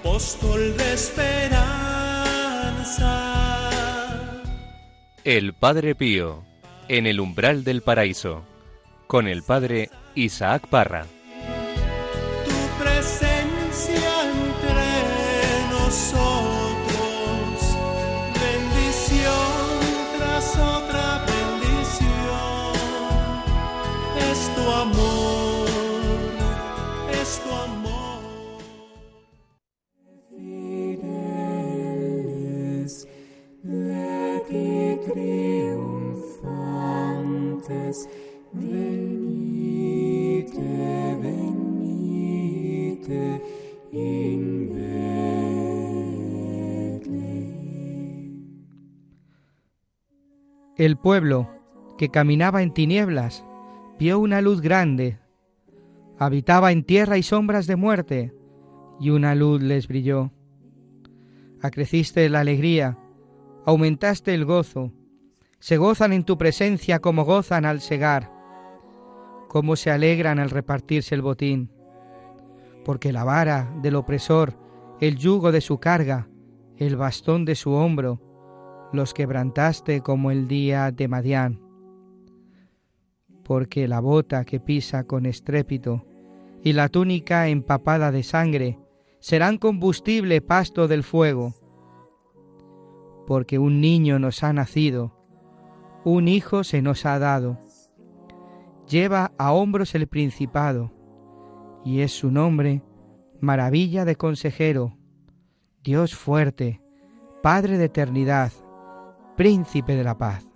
apóstol de esperanza. El Padre Pío, en el umbral del paraíso, con el Padre Isaac Parra. El pueblo, que caminaba en tinieblas, vio una luz grande. Habitaba en tierra y sombras de muerte, y una luz les brilló. Acreciste la alegría, aumentaste el gozo. Se gozan en tu presencia como gozan al segar, como se alegran al repartirse el botín. Porque la vara del opresor, el yugo de su carga, el bastón de su hombro, los quebrantaste como el día de Madián. Porque la bota que pisa con estrépito y la túnica empapada de sangre serán combustible pasto del fuego. Porque un niño nos ha nacido, un hijo se nos ha dado. Lleva a hombros el principado, y es su nombre maravilla de consejero, Dios fuerte, Padre de eternidad, príncipe de la paz.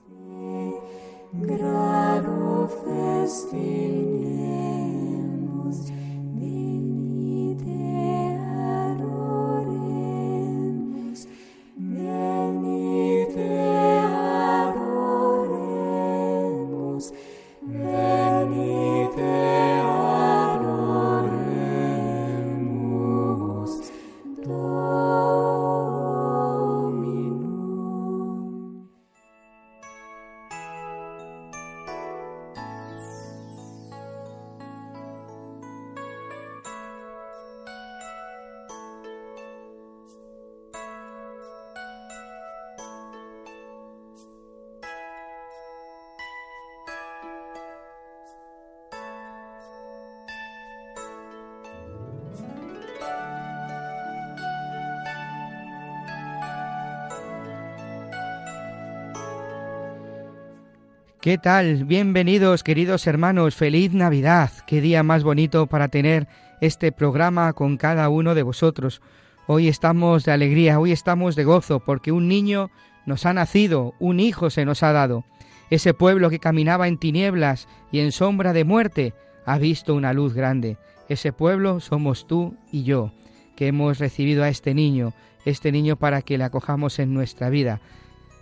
¿Qué tal? Bienvenidos queridos hermanos, feliz Navidad. Qué día más bonito para tener este programa con cada uno de vosotros. Hoy estamos de alegría, hoy estamos de gozo, porque un niño nos ha nacido, un hijo se nos ha dado. Ese pueblo que caminaba en tinieblas y en sombra de muerte ha visto una luz grande. Ese pueblo somos tú y yo, que hemos recibido a este niño, este niño para que le acojamos en nuestra vida.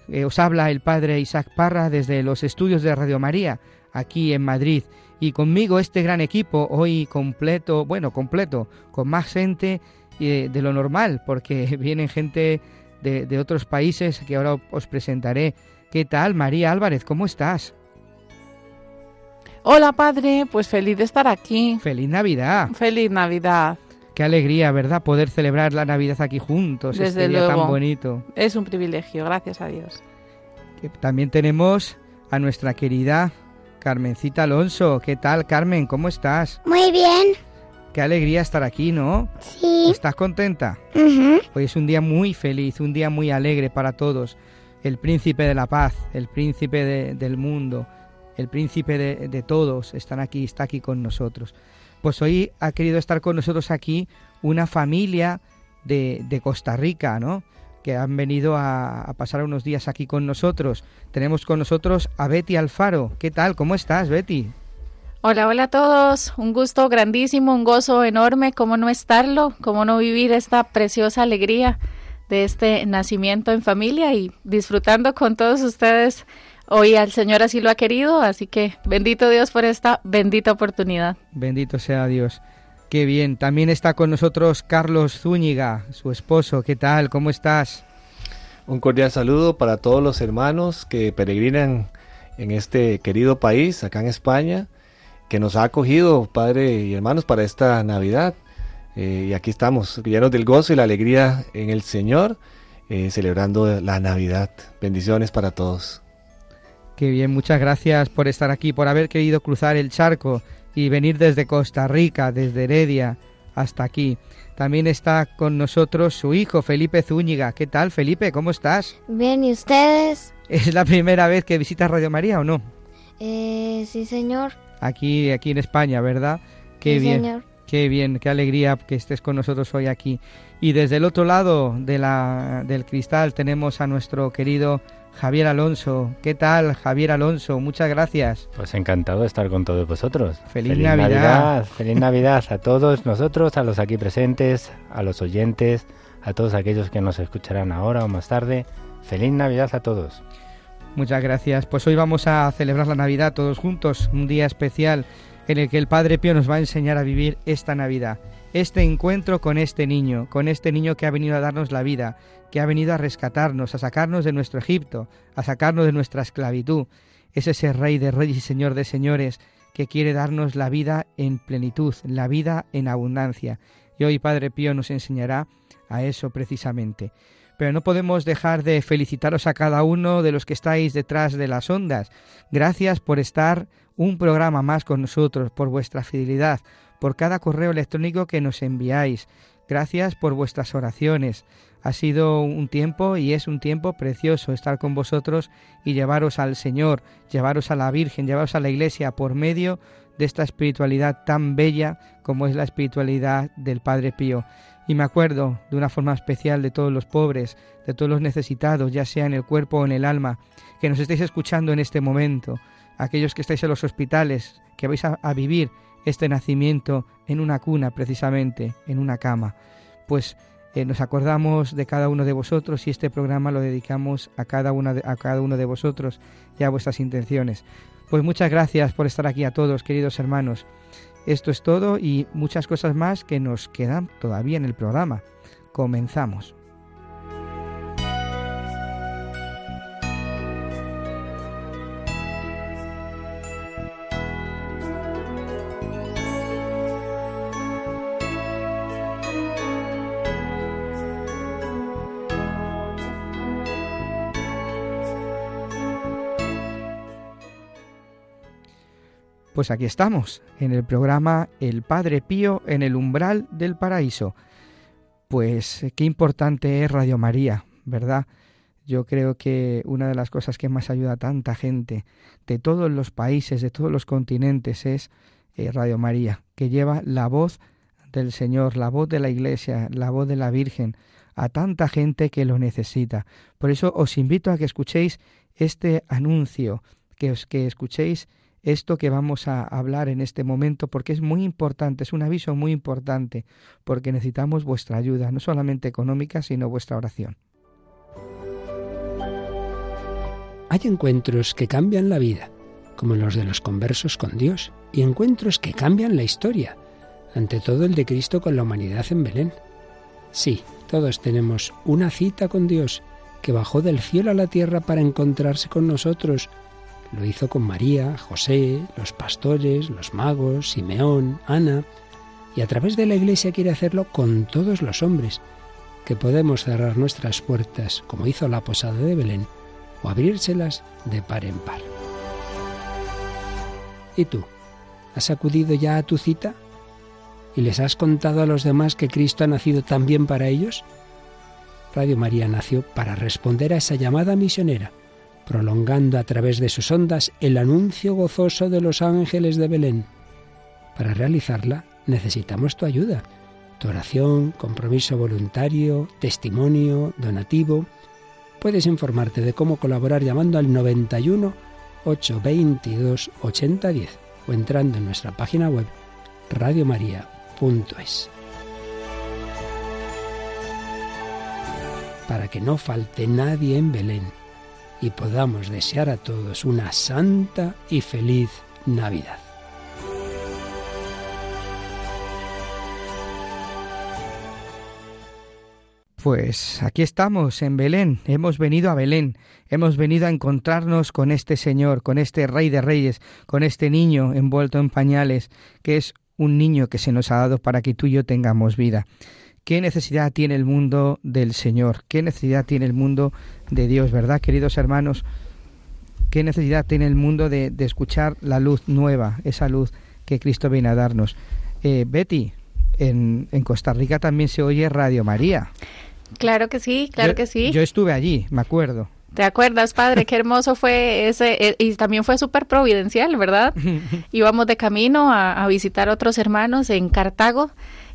Eh, os habla el padre Isaac Parra desde los estudios de Radio María, aquí en Madrid. Y conmigo este gran equipo, hoy completo, bueno, completo, con más gente eh, de lo normal, porque vienen gente de, de otros países que ahora os presentaré. ¿Qué tal, María Álvarez? ¿Cómo estás? Hola padre, pues feliz de estar aquí. ¡Feliz Navidad! Feliz Navidad. Qué alegría, ¿verdad? Poder celebrar la Navidad aquí juntos, Desde este día tan bonito. Es un privilegio, gracias a Dios. También tenemos a nuestra querida Carmencita Alonso. ¿Qué tal, Carmen? ¿Cómo estás? Muy bien. Qué alegría estar aquí, ¿no? Sí. ¿Estás contenta? Ujú. Hoy es un día muy feliz, un día muy alegre para todos. El príncipe de la paz, el príncipe de- del mundo, el príncipe de, de todos están aquí, está aquí con nosotros. Pues hoy ha querido estar con nosotros aquí una familia de, de Costa Rica, ¿no? Que han venido a, a pasar unos días aquí con nosotros. Tenemos con nosotros a Betty Alfaro. ¿Qué tal? ¿Cómo estás, Betty? Hola, hola a todos. Un gusto grandísimo, un gozo enorme. ¿Cómo no estarlo? ¿Cómo no vivir esta preciosa alegría de este nacimiento en familia y disfrutando con todos ustedes? Hoy al Señor así lo ha querido, así que bendito Dios por esta bendita oportunidad. Bendito sea Dios. Qué bien. También está con nosotros Carlos Zúñiga, su esposo. ¿Qué tal? ¿Cómo estás? Un cordial saludo para todos los hermanos que peregrinan en este querido país, acá en España, que nos ha acogido, padre y hermanos, para esta Navidad. Eh, y aquí estamos, llenos del gozo y la alegría en el Señor, eh, celebrando la Navidad. Bendiciones para todos. Qué bien, muchas gracias por estar aquí, por haber querido cruzar el charco y venir desde Costa Rica, desde Heredia hasta aquí. También está con nosotros su hijo Felipe Zúñiga. ¿Qué tal, Felipe? ¿Cómo estás? Bien, ¿y ustedes? ¿Es la primera vez que visitas Radio María o no? Eh, sí, señor. Aquí, aquí en España, ¿verdad? Qué sí, bien. señor. Qué bien, qué alegría que estés con nosotros hoy aquí. Y desde el otro lado de la, del cristal tenemos a nuestro querido Javier Alonso. ¿Qué tal, Javier Alonso? Muchas gracias. Pues encantado de estar con todos vosotros. Feliz Navidad. Feliz Navidad a todos nosotros, a los aquí presentes, a los oyentes, a todos aquellos que nos escucharán ahora o más tarde. Feliz Navidad a todos. Muchas gracias. Pues hoy vamos a celebrar la Navidad todos juntos, un día especial en el que el Padre Pío nos va a enseñar a vivir esta Navidad, este encuentro con este niño, con este niño que ha venido a darnos la vida, que ha venido a rescatarnos, a sacarnos de nuestro Egipto, a sacarnos de nuestra esclavitud. Es ese Rey de Reyes y Señor de Señores que quiere darnos la vida en plenitud, la vida en abundancia. Y hoy Padre Pío nos enseñará a eso precisamente. Pero no podemos dejar de felicitaros a cada uno de los que estáis detrás de las ondas. Gracias por estar un programa más con nosotros, por vuestra fidelidad, por cada correo electrónico que nos enviáis. Gracias por vuestras oraciones. Ha sido un tiempo y es un tiempo precioso estar con vosotros y llevaros al Señor, llevaros a la Virgen, llevaros a la Iglesia por medio de esta espiritualidad tan bella como es la espiritualidad del Padre Pío. Y me acuerdo de una forma especial de todos los pobres, de todos los necesitados, ya sea en el cuerpo o en el alma, que nos estáis escuchando en este momento, aquellos que estáis en los hospitales, que vais a, a vivir este nacimiento en una cuna precisamente, en una cama. Pues eh, nos acordamos de cada uno de vosotros y este programa lo dedicamos a cada, una a cada uno de vosotros y a vuestras intenciones. Pues muchas gracias por estar aquí a todos, queridos hermanos. Esto es todo y muchas cosas más que nos quedan todavía en el programa. Comenzamos. Pues aquí estamos, en el programa El Padre Pío en el umbral del paraíso. Pues qué importante es Radio María, ¿verdad? Yo creo que una de las cosas que más ayuda a tanta gente de todos los países, de todos los continentes, es eh, Radio María, que lleva la voz del Señor, la voz de la Iglesia, la voz de la Virgen, a tanta gente que lo necesita. Por eso os invito a que escuchéis este anuncio, que os que escuchéis esto que vamos a hablar en este momento porque es muy importante, es un aviso muy importante, porque necesitamos vuestra ayuda, no solamente económica, sino vuestra oración. Hay encuentros que cambian la vida, como los de los conversos con Dios, y encuentros que cambian la historia, ante todo el de Cristo con la humanidad en Belén. Sí, todos tenemos una cita con Dios, que bajó del cielo a la tierra para encontrarse con nosotros, lo hizo con María, José, los pastores, los magos, Simeón, Ana, y a través de la Iglesia quiere hacerlo con todos los hombres, que podemos cerrar nuestras puertas, como hizo la posada de Belén, o abrírselas de par en par. ¿Y tú? ¿Has acudido ya a tu cita? ¿Y les has contado a los demás que Cristo ha nacido también para ellos? Radio María nació para responder a esa llamada misionera prolongando a través de sus ondas el anuncio gozoso de los ángeles de Belén. Para realizarla necesitamos tu ayuda, tu oración, compromiso voluntario, testimonio, donativo. Puedes informarte de cómo colaborar llamando al 91 822 8010 o entrando en nuestra página web radiomaria.es. Para que no falte nadie en Belén y podamos desear a todos una santa y feliz Navidad. Pues aquí estamos en Belén, hemos venido a Belén, hemos venido a encontrarnos con este Señor, con este Rey de Reyes, con este niño envuelto en pañales, que es un niño que se nos ha dado para que tú y yo tengamos vida. ¿Qué necesidad tiene el mundo del Señor? ¿Qué necesidad tiene el mundo de Dios, verdad, queridos hermanos? ¿Qué necesidad tiene el mundo de, de escuchar la luz nueva, esa luz que Cristo viene a darnos? Eh, Betty, en, en Costa Rica también se oye Radio María. Claro que sí, claro Yo- que sí. Yo estuve allí, me acuerdo. ¿Te acuerdas, padre? Qué hermoso fue ese, eh, y también fue súper providencial, ¿verdad? Íbamos de camino a, a visitar otros hermanos en Cartago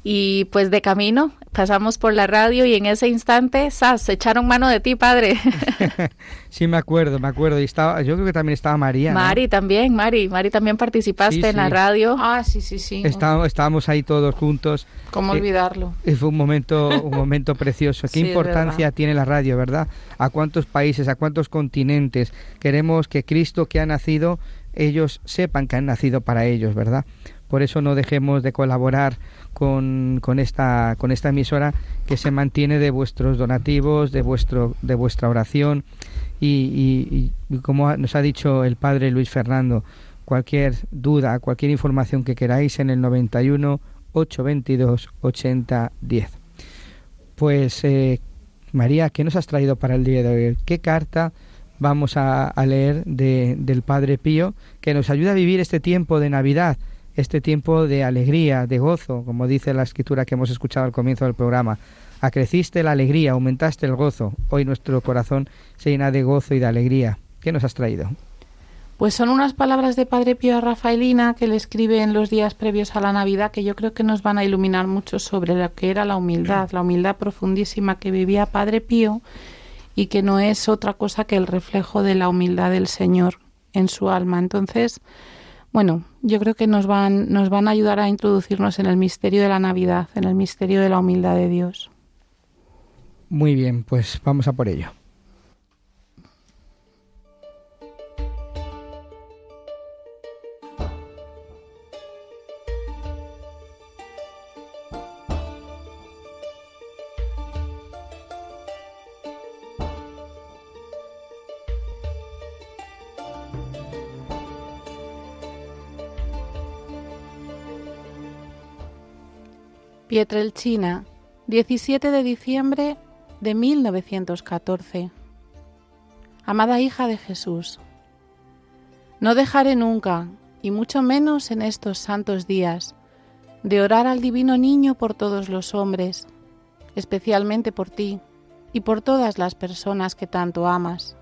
y pues de camino pasamos por la radio y en ese instante, ¡zas! se echaron mano de ti, padre. Sí, me acuerdo, me acuerdo. Y estaba, yo creo que también estaba María. ¿no? Mari también, Mari, Mari también participaste Sí, en la sí. radio. Ah, sí, sí, sí. Estábamos, estábamos ahí todos juntos. ¿Cómo Eh, olvidarlo? Y fue un momento, un momento precioso. Qué Sí, importancia tiene la radio, ¿verdad? A cuántos países, a cuántos continentes queremos que Cristo que ha nacido, ellos sepan que han nacido para ellos, ¿verdad? Por eso no dejemos de colaborar con, esta con esta emisora que se mantiene de vuestros donativos, de vuestro de vuestra oración y, como nos ha dicho el padre Luis Fernando, cualquier duda, cualquier información que queráis en el 91 822 8010. Pues eh, María, ¿qué nos has traído para el día de hoy? ¿Qué carta vamos a, a leer de- del Padre Pío que nos ayuda a vivir este tiempo de Navidad, este tiempo de alegría, de gozo, como dice la escritura que hemos escuchado al comienzo del programa? Acreciste la alegría, aumentaste el gozo. Hoy nuestro corazón se llena de gozo y de alegría. ¿Qué nos has traído? Pues son unas palabras de Padre Pío a Rafaelina que le escribe en los días previos a la Navidad que yo creo que nos van a iluminar mucho sobre lo que era la humildad, la humildad profundísima que vivía Padre Pío y que no es otra cosa que el reflejo de la humildad del Señor en su alma. Entonces, bueno, yo creo que nos van, nos van a ayudar a introducirnos en el misterio de la Navidad, en el misterio de la humildad de Dios. Muy bien, pues vamos a por ello. Pietrelcina, 17 de diciembre de 1914. Amada hija de Jesús, no dejaré nunca, y mucho menos en estos santos días, de orar al divino niño por todos los hombres, especialmente por ti y por todas las personas que tanto amas.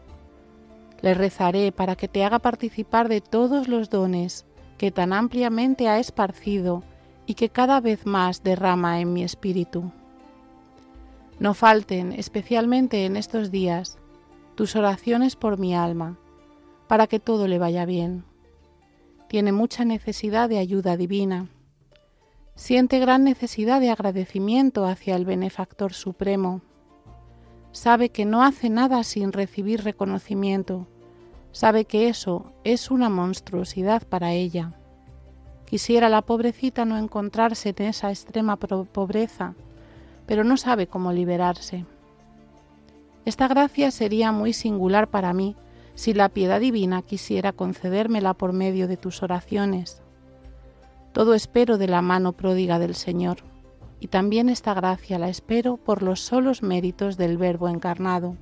Le rezaré para que te haga participar de todos los dones que tan ampliamente ha esparcido y que cada vez más derrama en mi espíritu. No falten, especialmente en estos días, tus oraciones por mi alma, para que todo le vaya bien. Tiene mucha necesidad de ayuda divina. Siente gran necesidad de agradecimiento hacia el benefactor supremo. Sabe que no hace nada sin recibir reconocimiento. Sabe que eso es una monstruosidad para ella. Quisiera la pobrecita no encontrarse en esa extrema pobreza, pero no sabe cómo liberarse. Esta gracia sería muy singular para mí si la piedad divina quisiera concedérmela por medio de tus oraciones. Todo espero de la mano pródiga del Señor, y también esta gracia la espero por los solos méritos del Verbo encarnado.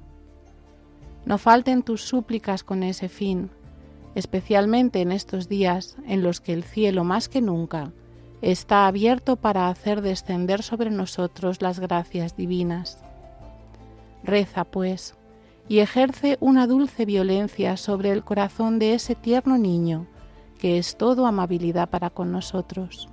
No falten tus súplicas con ese fin, especialmente en estos días en los que el cielo más que nunca está abierto para hacer descender sobre nosotros las gracias divinas. Reza, pues, y ejerce una dulce violencia sobre el corazón de ese tierno niño, que es todo amabilidad para con nosotros.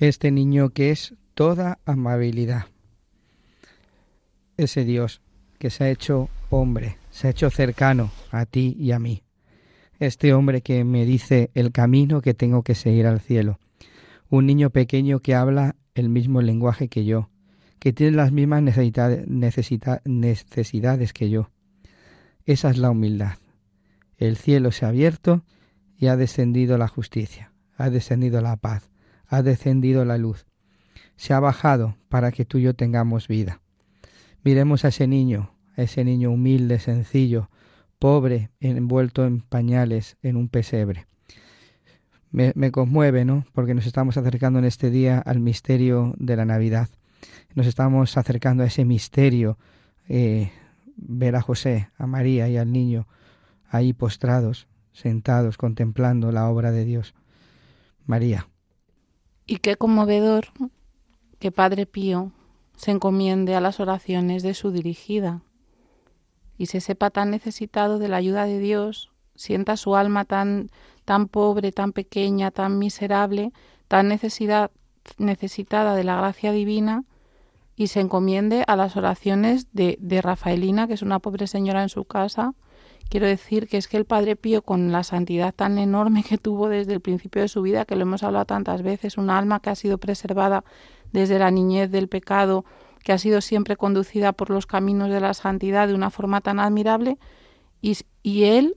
Este niño que es toda amabilidad. Ese Dios que se ha hecho hombre, se ha hecho cercano a ti y a mí. Este hombre que me dice el camino que tengo que seguir al cielo. Un niño pequeño que habla el mismo lenguaje que yo, que tiene las mismas necesidades, que yo. Esa es la humildad. El cielo se ha abierto y ha descendido la justicia, ha descendido la paz, ha descendido la luz. Se ha bajado para que tú y yo tengamos vida. Miremos a ese niño, a ese niño humilde, sencillo, pobre, envuelto en pañales en un pesebre. Me, conmueve, ¿no? Porque nos estamos acercando en este día al misterio de la Navidad. Nos estamos acercando a ese misterio, eh, ver a José, a María y al niño ahí postrados, sentados, contemplando la obra de Dios. María. Y qué conmovedor que Padre Pío se encomiende a las oraciones de su dirigida y se sepa tan necesitado de la ayuda de Dios, sienta su alma tan tan pobre, tan pequeña, tan miserable, tan necesidad, necesitada de la gracia divina y se encomiende a las oraciones de, de Rafaelina, que es una pobre señora en su casa. Quiero decir que es que el Padre Pío, con la santidad tan enorme que tuvo desde el principio de su vida, que lo hemos hablado tantas veces, un alma que ha sido preservada desde la niñez del pecado, que ha sido siempre conducida por los caminos de la santidad de una forma tan admirable, y, y él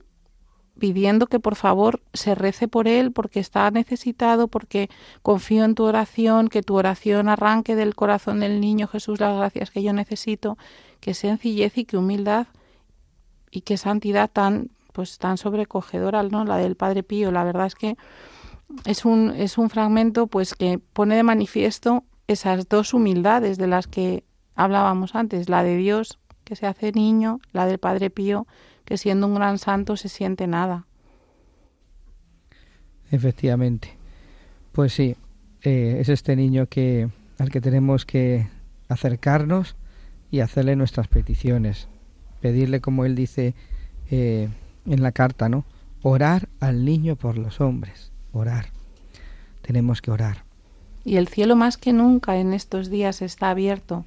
pidiendo que por favor se rece por él porque está necesitado, porque confío en tu oración, que tu oración arranque del corazón del niño Jesús las gracias que yo necesito, que sencillez y que humildad y que santidad tan pues tan sobrecogedora, ¿no? La del Padre Pío, la verdad es que es un es un fragmento pues que pone de manifiesto esas dos humildades de las que hablábamos antes, la de Dios que se hace niño, la del Padre Pío que siendo un gran santo se siente nada. Efectivamente. Pues sí, eh, es este niño que al que tenemos que acercarnos y hacerle nuestras peticiones, pedirle como él dice eh, en la carta, ¿no? Orar al niño por los hombres, orar. Tenemos que orar. Y el cielo más que nunca en estos días está abierto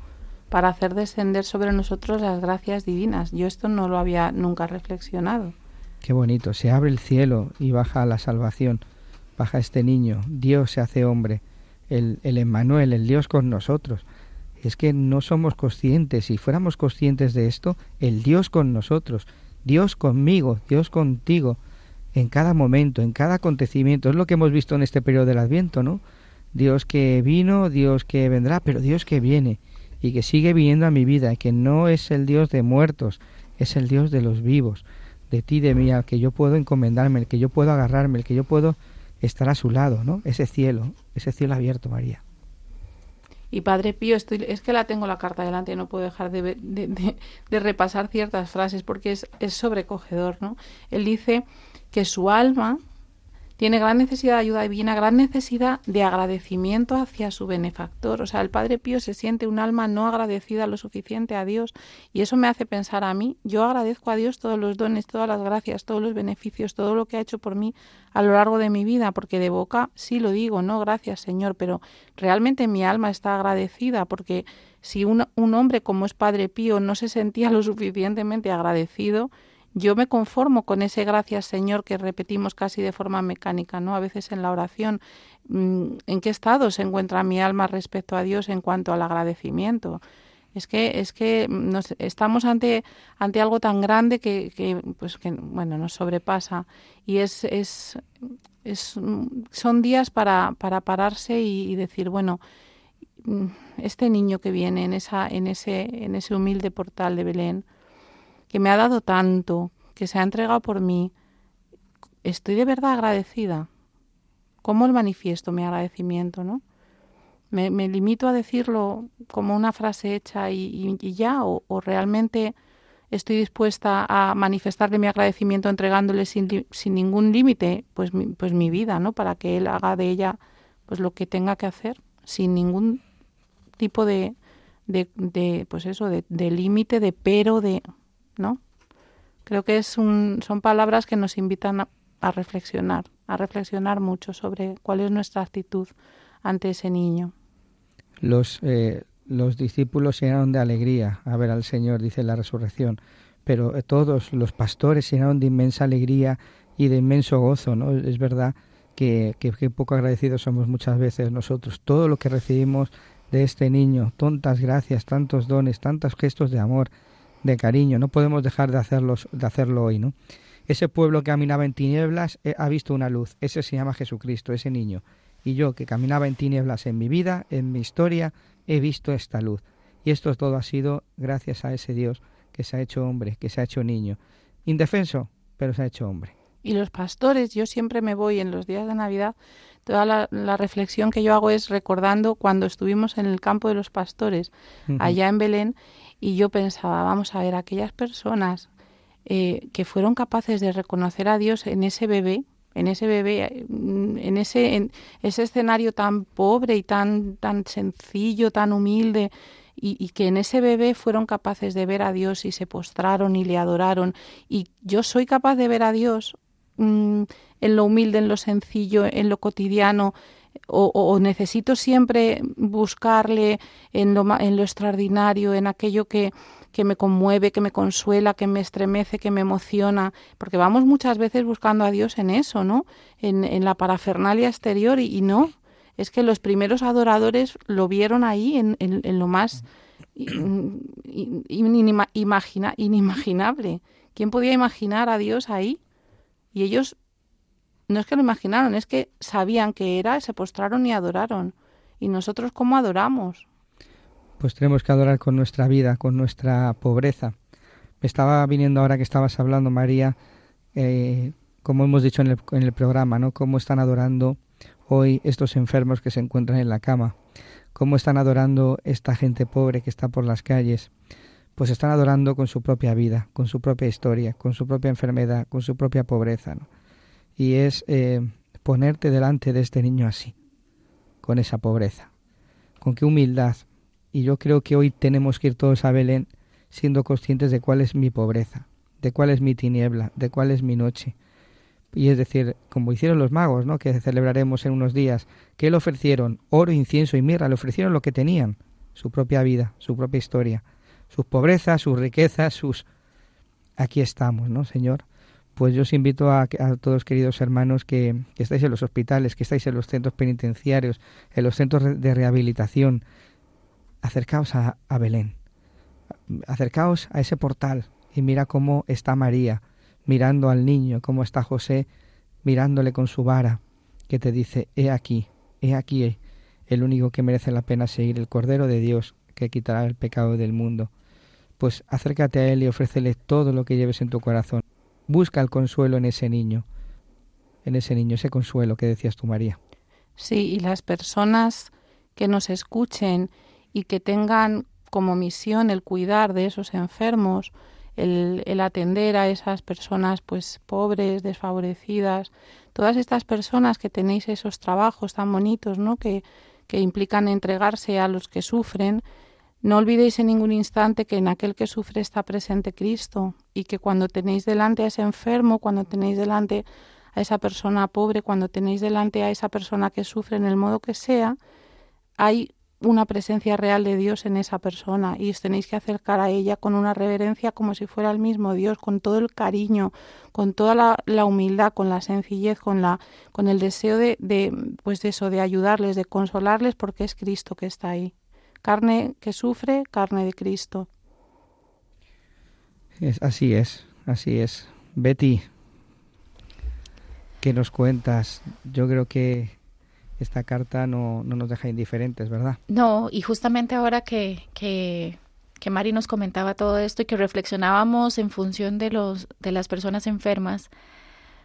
para hacer descender sobre nosotros las gracias divinas. Yo esto no lo había nunca reflexionado. Qué bonito, se abre el cielo y baja la salvación, baja este niño, Dios se hace hombre, el, el Emmanuel, el Dios con nosotros. Es que no somos conscientes, si fuéramos conscientes de esto, el Dios con nosotros, Dios conmigo, Dios contigo, en cada momento, en cada acontecimiento. Es lo que hemos visto en este periodo del Adviento, ¿no? Dios que vino, Dios que vendrá, pero Dios que viene y que sigue viniendo a mi vida, que no es el Dios de muertos, es el Dios de los vivos, de ti, de mí, al que yo puedo encomendarme, el que yo puedo agarrarme, el que yo puedo estar a su lado, ¿no? Ese cielo, ese cielo abierto, María. Y Padre Pío, estoy, es que la tengo la carta delante no puedo dejar de, de, de, de repasar ciertas frases porque es, es sobrecogedor, ¿no? Él dice que su alma tiene gran necesidad de ayuda divina, gran necesidad de agradecimiento hacia su benefactor. O sea, el Padre Pío se siente un alma no agradecida lo suficiente a Dios y eso me hace pensar a mí, yo agradezco a Dios todos los dones, todas las gracias, todos los beneficios, todo lo que ha hecho por mí a lo largo de mi vida, porque de boca sí lo digo, no, gracias Señor, pero realmente mi alma está agradecida porque si un, un hombre como es Padre Pío no se sentía lo suficientemente agradecido, yo me conformo con ese gracias Señor que repetimos casi de forma mecánica, ¿no? A veces en la oración. mm, ¿En qué estado se encuentra mi alma respecto a Dios en cuanto al agradecimiento? Es que, es que nos, estamos ante, ante algo tan grande que, que, pues que bueno, nos sobrepasa. Y es, es, es son días para, para pararse y, y decir, bueno, mm, este niño que viene en, esa, en, ese, en ese humilde portal de Belén, que me ha dado tanto, que se ha entregado por mí, estoy de verdad agradecida. ¿Cómo el manifiesto mi agradecimiento, no? Me, limito a decirlo como una frase hecha y, y, ya, o, o, realmente estoy dispuesta a manifestarle mi agradecimiento entregándole sin, sin ningún límite, pues, mi, pues mi vida, ¿no? Para que él haga de ella pues lo que tenga que hacer, sin ningún tipo de, de, de pues eso, de, de límite, de pero, de ¿no? Creo que es un, son palabras que nos invitan a, reflexionar, a reflexionar mucho sobre cuál es nuestra actitud ante ese niño. Los, eh, los discípulos llenaron de alegría a ver al Señor, dice la resurrección, pero todos los pastores llenaron de inmensa alegría y de inmenso gozo, ¿no? Es verdad que, que, que poco agradecidos somos muchas veces nosotros. Todo lo que recibimos de este niño, tantas gracias, tantos dones, tantos gestos de amor, de cariño. No podemos dejar de, hacerlos, de hacerlo hoy, ¿no? Ese pueblo que caminaba en tinieblas eh, ha visto una luz. Ese se llama Jesucristo, ese niño. Y yo que caminaba en tinieblas en mi vida, en mi historia, he visto esta luz. Y esto todo ha sido gracias a ese Dios que se ha hecho hombre, que se ha hecho niño. Indefenso, pero se ha hecho hombre. Y los pastores, yo siempre me voy en los días de Navidad, toda la, la reflexión que yo hago es recordando cuando estuvimos en el campo de los pastores, allá en Belén, y yo pensaba, vamos a ver, aquellas personas eh, que fueron capaces de reconocer a Dios en ese bebé, en ese bebé, mm, en ese, en ese escenario tan pobre y tan, tan sencillo, tan humilde, y, y que en ese bebé fueron capaces de ver a Dios y se postraron y le adoraron. Y yo soy capaz de ver a Dios mm, en lo humilde, en lo sencillo, en lo cotidiano, o, necesito siempre buscarle en lo, en lo extraordinario, en aquello que, que me conmueve, que me consuela, que me estremece, que me emociona, porque vamos muchas veces buscando a Dios en eso, ¿no? En, en la parafernalia exterior y, no. Es que los primeros adoradores lo vieron ahí en, en- en lo más in- in- inima- imagina- inimaginable. ¿Quién podía imaginar a Dios ahí? Y ellos no es que lo imaginaron, es que sabían que era, se postraron y adoraron. ¿Y nosotros cómo adoramos? Pues tenemos que adorar con nuestra vida, con nuestra pobreza. Me estaba viniendo ahora que estabas hablando, María, eh, como hemos dicho en el, en el programa, ¿no? Cómo están adorando hoy estos enfermos que se encuentran en la cama. Cómo están adorando esta gente pobre que está por las calles. Pues están adorando con su propia vida, con su propia historia, con su propia enfermedad, con su propia pobreza. ¿no? Y es eh, ponerte delante de este niño así, con esa pobreza. Con qué humildad, y yo creo que hoy tenemos que ir todos a Belén siendo conscientes de cuál es mi pobreza, de cuál es mi tiniebla, de cuál es mi noche. Y es decir, como hicieron los magos, ¿no? que celebraremos en unos días, que le ofrecieron oro, incienso y mirra, le ofrecieron lo que tenían, su propia vida, su propia historia, sus pobrezas, sus riquezas, sus... Aquí estamos, ¿no, Señor? Pues yo os invito a, todos, queridos hermanos, que, estáis en los hospitales, que estáis en los centros penitenciarios, en los centros de rehabilitación, acercaos a, a Belén, acercaos a ese portal y mira cómo está María mirando al niño, cómo está José mirándole con su vara, que te dice, he aquí, he aquí el único que merece la pena seguir, el Cordero de Dios que quitará el pecado del mundo. Pues acércate a Él y ofrécele todo lo que lleves en tu corazón. Busca el consuelo en ese niño, en ese niño, ese consuelo que decías tú, María. Sí, y las personas que nos escuchen y que tengan como misión el cuidar de esos enfermos, el, atender a esas personas pues pobres, desfavorecidas, todas estas personas que tenéis esos trabajos tan bonitos, ¿no? que, que implican entregarse a los que sufren, no olvidéis en ningún instante que en aquel que sufre está presente Cristo y que cuando tenéis delante a ese enfermo, cuando tenéis delante a esa persona pobre, cuando tenéis delante a esa persona que sufre en el modo que sea, hay una presencia real de Dios en esa persona y os tenéis que acercar a ella con una reverencia como si fuera el mismo Dios, con todo el cariño, con toda la, humildad, con la sencillez, con la, con el deseo de, de, pues de eso, de ayudarles, de consolarles, porque es Cristo que está ahí. Carne que sufre, carne de Cristo. Es, así es, así es. Betty, ¿qué nos cuentas? Yo creo que esta carta no, no, nos deja indiferentes, ¿verdad? No, y justamente ahora que, que, que, Mari nos comentaba todo esto y que reflexionábamos en función de, los, de las personas enfermas,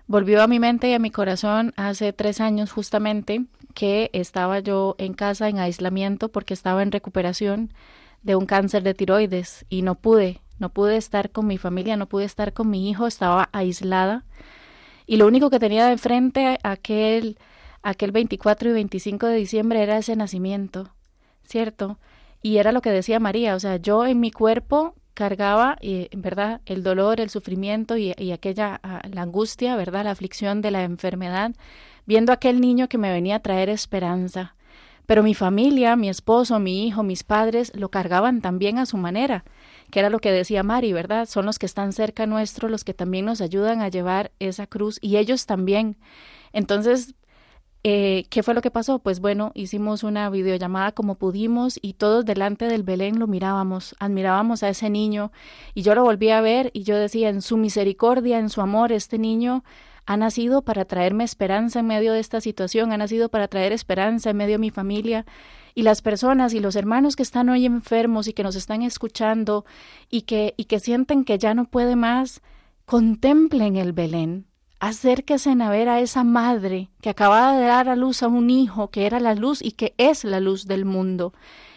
volvió a mi mente y a mi corazón hace tres años justamente que estaba yo en casa en aislamiento porque estaba en recuperación de un cáncer de tiroides y no pude, no pude estar con mi familia, no pude estar con mi hijo, estaba aislada y lo único que tenía de frente aquel aquel 24 y 25 de diciembre era ese nacimiento, ¿cierto? Y era lo que decía María, o sea, yo en mi cuerpo cargaba, eh, ¿verdad?, el dolor, el sufrimiento y, y aquella, uh, la angustia, ¿verdad?, la aflicción de la enfermedad, viendo aquel niño que me venía a traer esperanza. Pero mi familia, mi esposo, mi hijo, mis padres lo cargaban también a su manera, que era lo que decía Mari, ¿verdad? Son los que están cerca nuestro, los que también nos ayudan a llevar esa cruz y ellos también. Entonces, eh, ¿Qué fue lo que pasó? Pues bueno, hicimos una videollamada como pudimos y todos delante del Belén lo mirábamos, admirábamos a ese niño y yo lo volví a ver y yo decía, en su misericordia, en su amor, este niño ha nacido para traerme esperanza en medio de esta situación, ha nacido para traer esperanza en medio de mi familia. Y las personas y los hermanos que están hoy enfermos y que nos están escuchando y que, y que sienten que ya no puede más, contemplen el Belén, acérquense a ver a esa madre que acababa de dar a luz a un hijo que era la luz y que es la luz del mundo.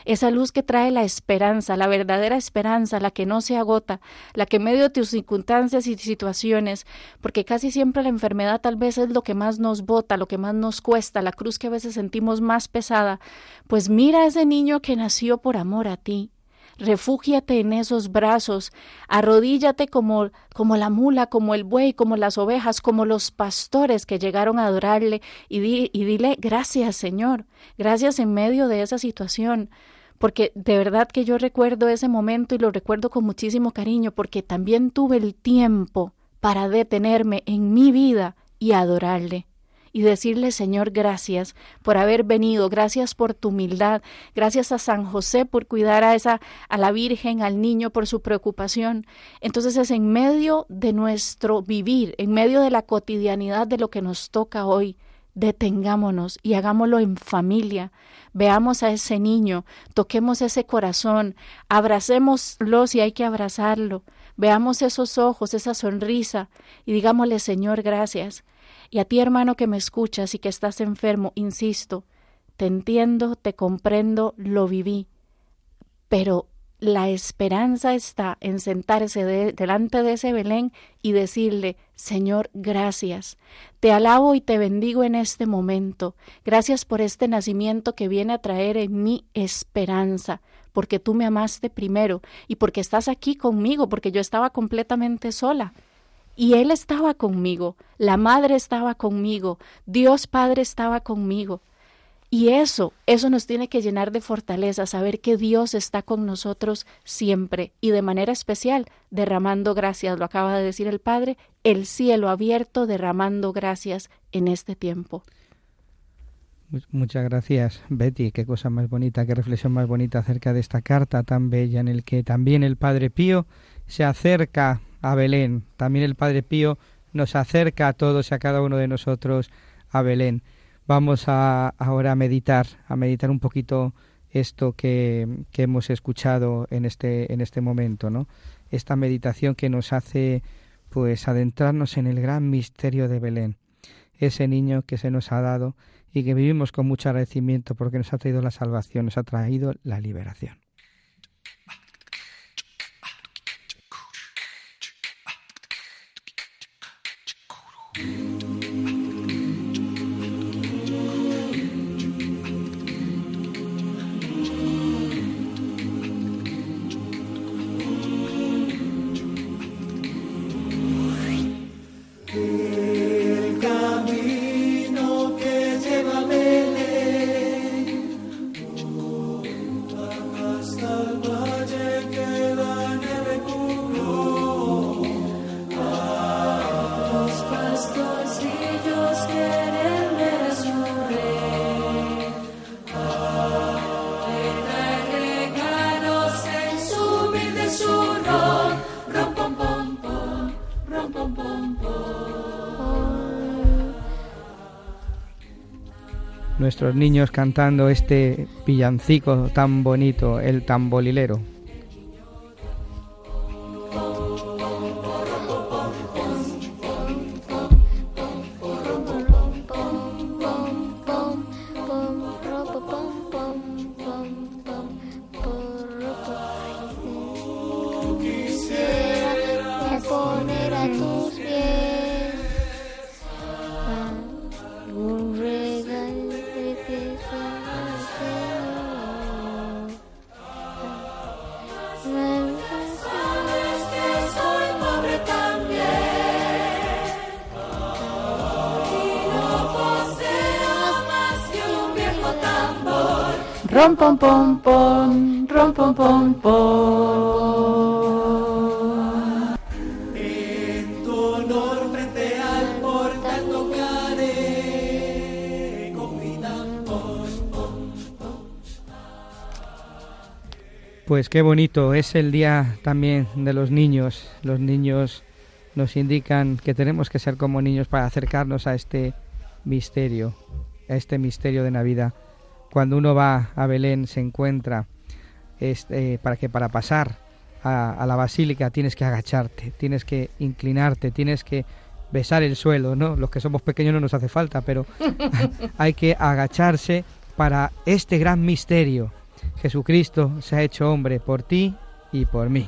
Esa luz que trae la esperanza, la verdadera esperanza, la que no se agota, la que en medio de tus circunstancias y situaciones, porque casi siempre la enfermedad tal vez es lo que más nos bota, lo que más nos cuesta, la cruz que a veces sentimos más pesada, pues mira a ese niño que nació por amor a ti, refúgiate en esos brazos, arrodíllate como, como la mula, como el buey, como las ovejas, como los pastores que llegaron a adorarle y, y dile gracias Señor, gracias en medio de esa situación porque de verdad que yo recuerdo ese momento y lo recuerdo con muchísimo cariño, porque también tuve el tiempo para detenerme en mi vida y adorarle y decirle, Señor, gracias por haber venido, gracias por tu humildad, gracias a San José por cuidar a esa a la Virgen, al niño por su preocupación. Entonces es en medio de nuestro vivir, en medio de la cotidianidad de lo que nos toca hoy, detengámonos y hagámoslo en familia. Veamos a ese niño, toquemos ese corazón, abracémoslo si hay que abrazarlo, veamos esos ojos, esa sonrisa y digámosle Señor, gracias. Y a ti, hermano, que me escuchas y que estás enfermo, insisto, te entiendo, te comprendo, lo viví, pero la esperanza está en sentarse delante de ese Belén y decirle, Señor, gracias. Te alabo y te bendigo en este momento. Gracias por este nacimiento que viene a traer en mí esperanza, porque tú me amaste primero y porque estás aquí conmigo, porque yo estaba completamente sola. Y Él estaba conmigo, la Madre estaba conmigo, Dios Padre estaba conmigo. Y eso, eso nos tiene que llenar de fortaleza, saber que Dios está con nosotros siempre y de manera especial derramando gracias, lo acaba de decir el Padre, el cielo abierto derramando gracias en este tiempo. Muchas gracias, Betty. Qué cosa más bonita, qué reflexión más bonita acerca de esta carta tan bella en el que también el Padre Pío se acerca a Belén. También el Padre Pío nos acerca a todos y a cada uno de nosotros a Belén vamos a ahora a meditar, a meditar un poquito esto que, que, hemos escuchado en este, en este momento, ¿no? Esta meditación que nos hace pues adentrarnos en el gran misterio de Belén, ese niño que se nos ha dado y que vivimos con mucho agradecimiento porque nos ha traído la salvación, nos ha traído la liberación. Nuestros niños cantando este villancico tan bonito, el tambolilero. Rom pom pom pom, rom pom pom pom. En tu honor frente al portal tocaré con Pues qué bonito, es el día también de los niños, los niños nos indican que tenemos que ser como niños para acercarnos a este misterio, a este misterio de Navidad. Cuando uno va a Belén se encuentra este, para que para pasar a, a la basílica tienes que agacharte, tienes que inclinarte, tienes que besar el suelo, ¿no? Los que somos pequeños no nos hace falta, pero hay que agacharse para este gran misterio. Jesucristo se ha hecho hombre por ti y por mí.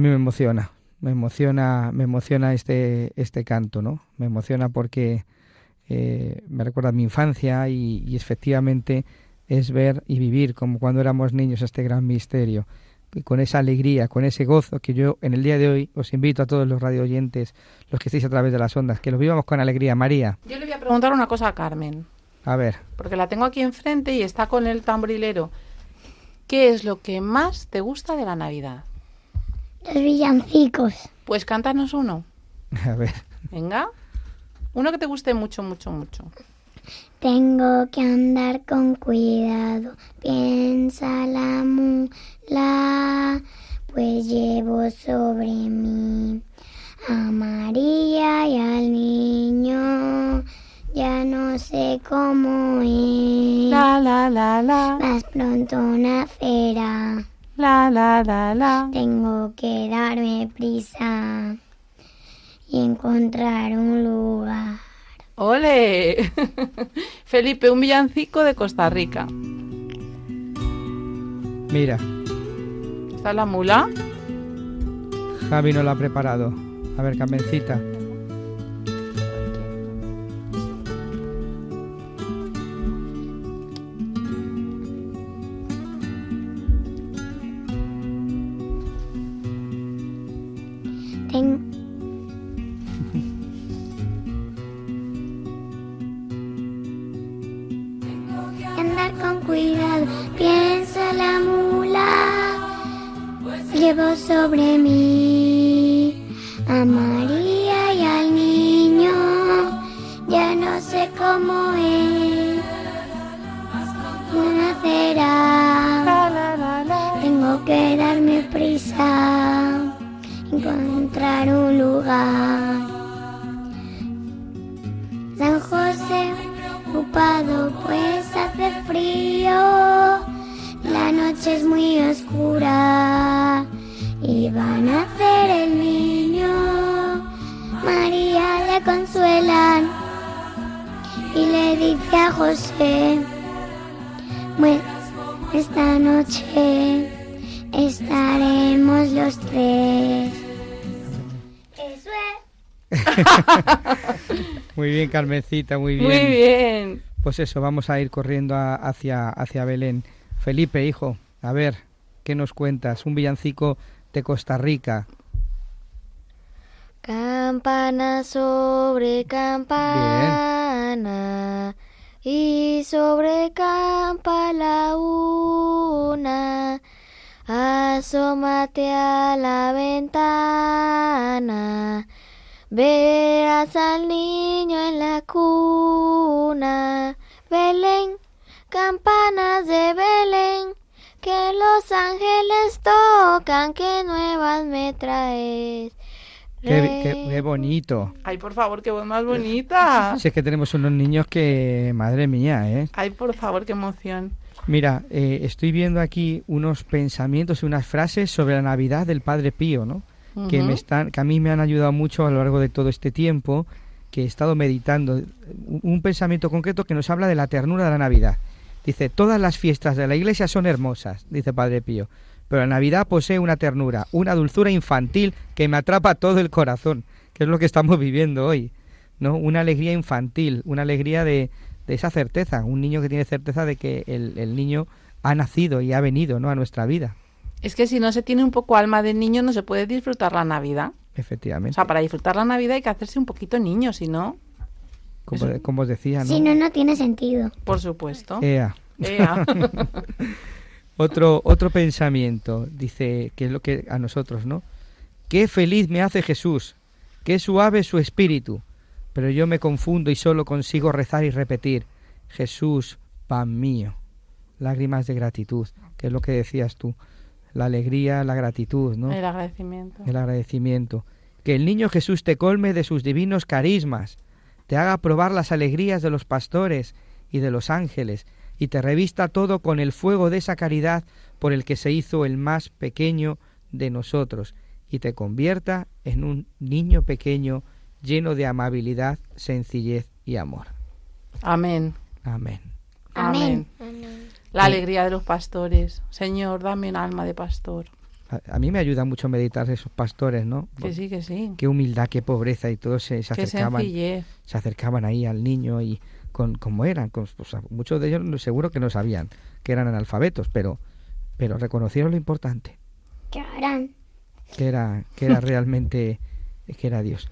Mí me emociona, me emociona, me emociona este este canto, ¿no? Me emociona porque eh, me recuerda a mi infancia y, y efectivamente es ver y vivir como cuando éramos niños este gran misterio y con esa alegría, con ese gozo que yo en el día de hoy os invito a todos los radio oyentes, los que estéis a través de las ondas, que lo vivamos con alegría. María, Yo le voy a preguntar una cosa a Carmen, a ver, porque la tengo aquí enfrente y está con el tambrilero. ¿Qué es lo que más te gusta de la Navidad? Los villancicos. Pues cántanos uno. a ver. Venga. Uno que te guste mucho, mucho, mucho. Tengo que andar con cuidado, piensa la mula, pues llevo sobre mí a María y al niño. Ya no sé cómo es, La, la, la, la. más pronto nacerá. La, la, la, la. Tengo que darme prisa y encontrar un lugar. ¡Ole! Felipe, un villancico de Costa Rica. Mira, ¿Está la mula? Javi no lo ha preparado. A ver, Carmencita. Esta noche estaremos los tres. Eso es. Muy bien, Carmencita, muy bien. Muy bien. Pues eso, vamos a ir corriendo a- hacia, hacia Belén. Felipe, hijo, a ver, ¿qué nos cuentas? Un villancico de Costa Rica. Campana sobre campana y sobre campa la una. Asómate a la ventana, verás al niño en la cuna. Belén, campanas de Belén, que los ángeles tocan, que nuevas me traes. Qué, qué- qué bonito. Ay, por favor, qué voz más bonita. Si es que tenemos unos niños que, madre mía, ¿eh? Ay, por favor, qué emoción. Mira, eh, estoy viendo aquí unos pensamientos y unas frases sobre la Navidad del Padre Pío, ¿no? Que me están, que a mí me han ayudado mucho a lo largo de todo este tiempo, que he estado meditando. Un pensamiento concreto que nos habla de la ternura de la Navidad. Dice, todas las fiestas de la Iglesia son hermosas, dice Padre Pío, pero la Navidad posee una ternura, una dulzura infantil que me atrapa todo el corazón, que es lo que estamos viviendo hoy, ¿no? Una alegría infantil, una alegría de, de esa certeza, un niño que tiene certeza de que el, el niño ha nacido y ha venido ¿no? a nuestra vida. Es que si no se tiene un poco alma de niño no se puede disfrutar la Navidad. O Efectivamente. sea, para disfrutar la Navidad hay que hacerse un poquito niño, si no, como, como os decía, ¿no? Si no, no tiene sentido. por supuesto. Ea. Ea. Otro, otro pensamiento, dice, que es lo que a nosotros, ¿no? Qué feliz me hace Jesús, qué suave su espíritu, pero yo me confundo y solo consigo rezar y repetir, Jesús, pan mío. Lágrimas de gratitud, que es lo que decías tú, la alegría, la gratitud, ¿no? El agradecimiento. el agradecimiento. Que el niño Jesús te colme de sus divinos carismas, te haga probar las alegrías de los pastores y de los ángeles, y te revista todo con el fuego de esa caridad por el que se hizo el más pequeño de nosotros, y te convierta en un niño pequeño lleno de amabilidad, sencillez y amor. Amén. Amén. Amén. La alegría de los pastores. Señor, dame un alma de pastor. A, a mí me ayuda mucho meditar esos pastores, ¿no? Que sí, que sí. Qué humildad, qué pobreza y todos se, se Qué acercaban. sencillez. se acercaban ahí al niño y con como eran, con- o sea, muchos de ellos no- seguro que no sabían que eran analfabetos, pero pero reconocieron lo importante, ¿Qué harán? que era que era realmente que era Dios.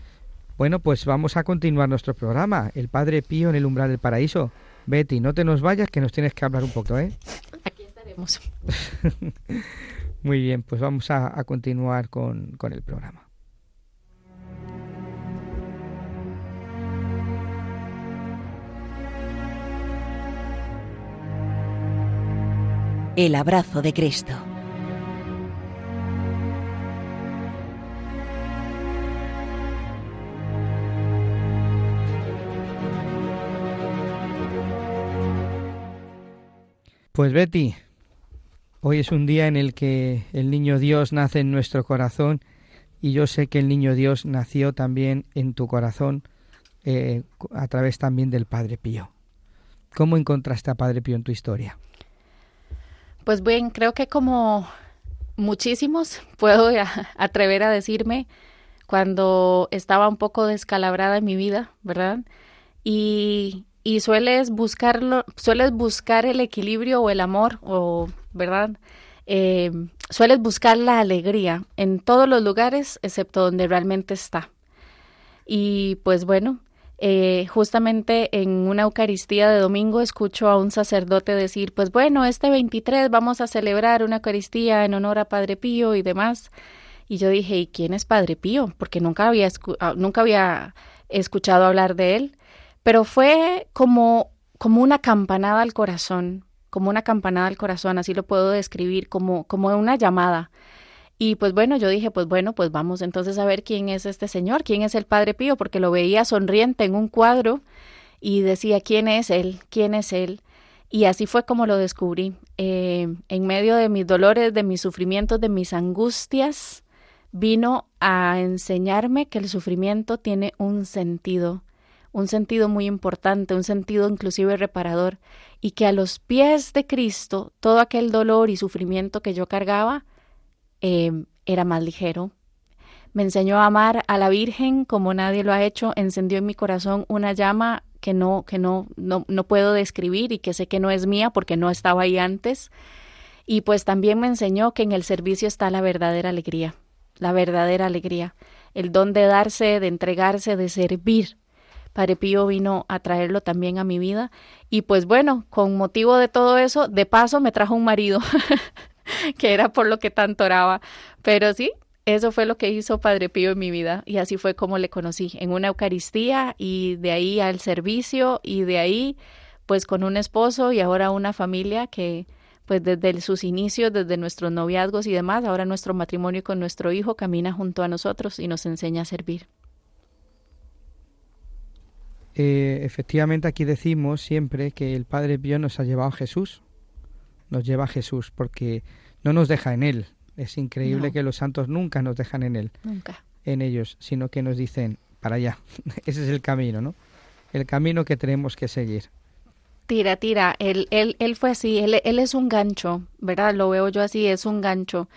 Bueno, pues vamos a continuar nuestro programa, El Padre Pío en el umbral del paraíso. Betty, no te nos vayas que nos tienes que hablar un poco, ¿eh? Aquí estaremos. Muy bien, pues vamos a, a continuar con, con el programa. El abrazo de Cristo. Pues Betty, hoy es un día en el que el niño Dios nace en nuestro corazón y yo sé que el niño Dios nació también en tu corazón eh, a través también del Padre Pío. ¿Cómo encontraste a Padre Pío en tu historia? Pues bien, creo que como muchísimos puedo atrever a decirme cuando estaba un poco descalabrada en mi vida, ¿verdad? Y, y sueles buscarlo, sueles buscar el equilibrio o el amor, o ¿verdad? Eh, sueles buscar la alegría en todos los lugares excepto donde realmente está. Y pues bueno, eh, justamente en una Eucaristía de domingo escucho a un sacerdote decir, pues bueno, este 23 vamos a celebrar una Eucaristía en honor a Padre Pío y demás. Y yo dije, ¿y quién es Padre Pío? Porque nunca había, escu- ah, nunca había escuchado hablar de él. Pero fue como, como una campanada al corazón, como una campanada al corazón, así lo puedo describir, como, como una llamada. Y pues bueno, yo dije, pues bueno, pues vamos entonces a ver quién es este señor, quién es el Padre Pío, porque lo veía sonriente en un cuadro y decía, ¿quién es él? ¿Quién es él? Y así fue como lo descubrí. Eh, en medio de mis dolores, de mis sufrimientos, de mis angustias, vino a enseñarme que el sufrimiento tiene un sentido, un sentido muy importante, un sentido inclusive reparador, y que a los pies de Cristo todo aquel dolor y sufrimiento que yo cargaba eh, era más ligero. Me enseñó a amar a la Virgen como nadie lo ha hecho, encendió en mi corazón una llama que no, que no, no, no puedo describir y que sé que no es mía porque no estaba ahí antes. Y pues también me enseñó que en el servicio está la verdadera alegría, la verdadera alegría, el don de darse, de entregarse, de servir. Padre Pío vino a traerlo también a mi vida y pues bueno, con motivo de todo eso, de paso me trajo un marido, que era por lo que tanto oraba. Pero sí, eso fue lo que hizo Padre Pío en mi vida y así fue como le conocí, en una Eucaristía y de ahí al servicio y de ahí pues con un esposo y ahora una familia que pues desde sus inicios, desde nuestros noviazgos y demás, ahora nuestro matrimonio con nuestro hijo camina junto a nosotros y nos enseña a servir. Eh, efectivamente aquí decimos siempre que el Padre Pío nos ha llevado a Jesús, nos lleva a Jesús porque no nos deja en él. Es increíble No. que los santos nunca nos dejan en él, Nunca. en ellos, sino que nos dicen para allá. Ese es el camino, ¿no? El camino que tenemos que seguir. Tira, tira. Él, él, él fue así, él, él es un gancho, ¿verdad? Lo veo yo así, es un gancho.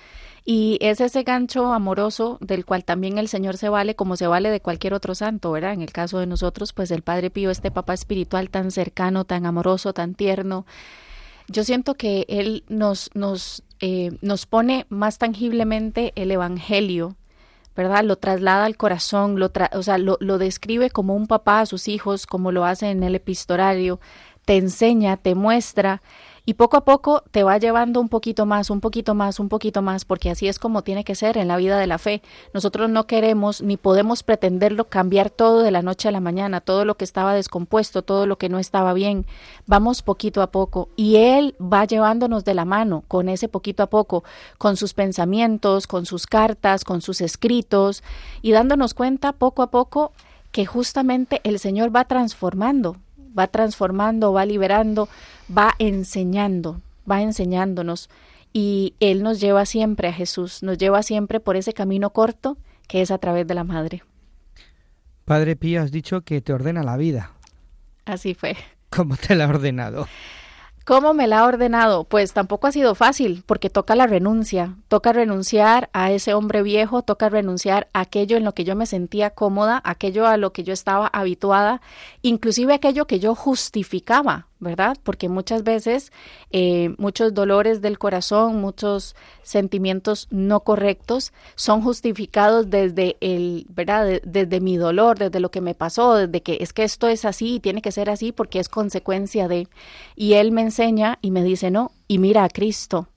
Y es ese gancho amoroso del cual también el Señor se vale como se vale de cualquier otro santo, ¿verdad? En el caso de nosotros, pues el Padre Pío, este papá espiritual tan cercano, tan amoroso, tan tierno. Yo siento que Él nos, nos, eh, nos pone más tangiblemente el Evangelio, ¿verdad? Lo traslada al corazón, lo o sea, lo, lo describe como un papá a sus hijos, como lo hace en el epistolario, te enseña, te muestra y poco a poco te va llevando un poquito más, un poquito más, un poquito más, porque así es como tiene que ser en la vida de la fe. Nosotros no queremos ni podemos pretenderlo cambiar todo de la noche a la mañana, todo lo que estaba descompuesto, todo lo que no estaba bien. Vamos poquito a poco y Él va llevándonos de la mano con ese poquito a poco, con sus pensamientos, con sus cartas, con sus escritos y dándonos cuenta poco a poco que justamente el Señor va transformando, va transformando, va liberando, va enseñando, va enseñándonos y Él nos lleva siempre a Jesús, nos lleva siempre por ese camino corto que es a través de la Madre. Padre Pío, has dicho que te ordena la vida. Así fue. ¿Cómo te la ha ordenado? ¿Cómo me la ha ordenado? Pues tampoco ha sido fácil, porque toca la renuncia, toca renunciar a ese hombre viejo, toca renunciar a aquello en lo que yo me sentía cómoda, aquello a lo que yo estaba habituada, inclusive aquello que yo justificaba, ¿verdad? Porque muchas veces eh, muchos dolores del corazón, muchos sentimientos no correctos son justificados desde el, ¿verdad? desde mi dolor, desde lo que me pasó, desde que es que esto es así y tiene que ser así porque es consecuencia de. Y él me enseña y me dice, no, y mira a Cristo.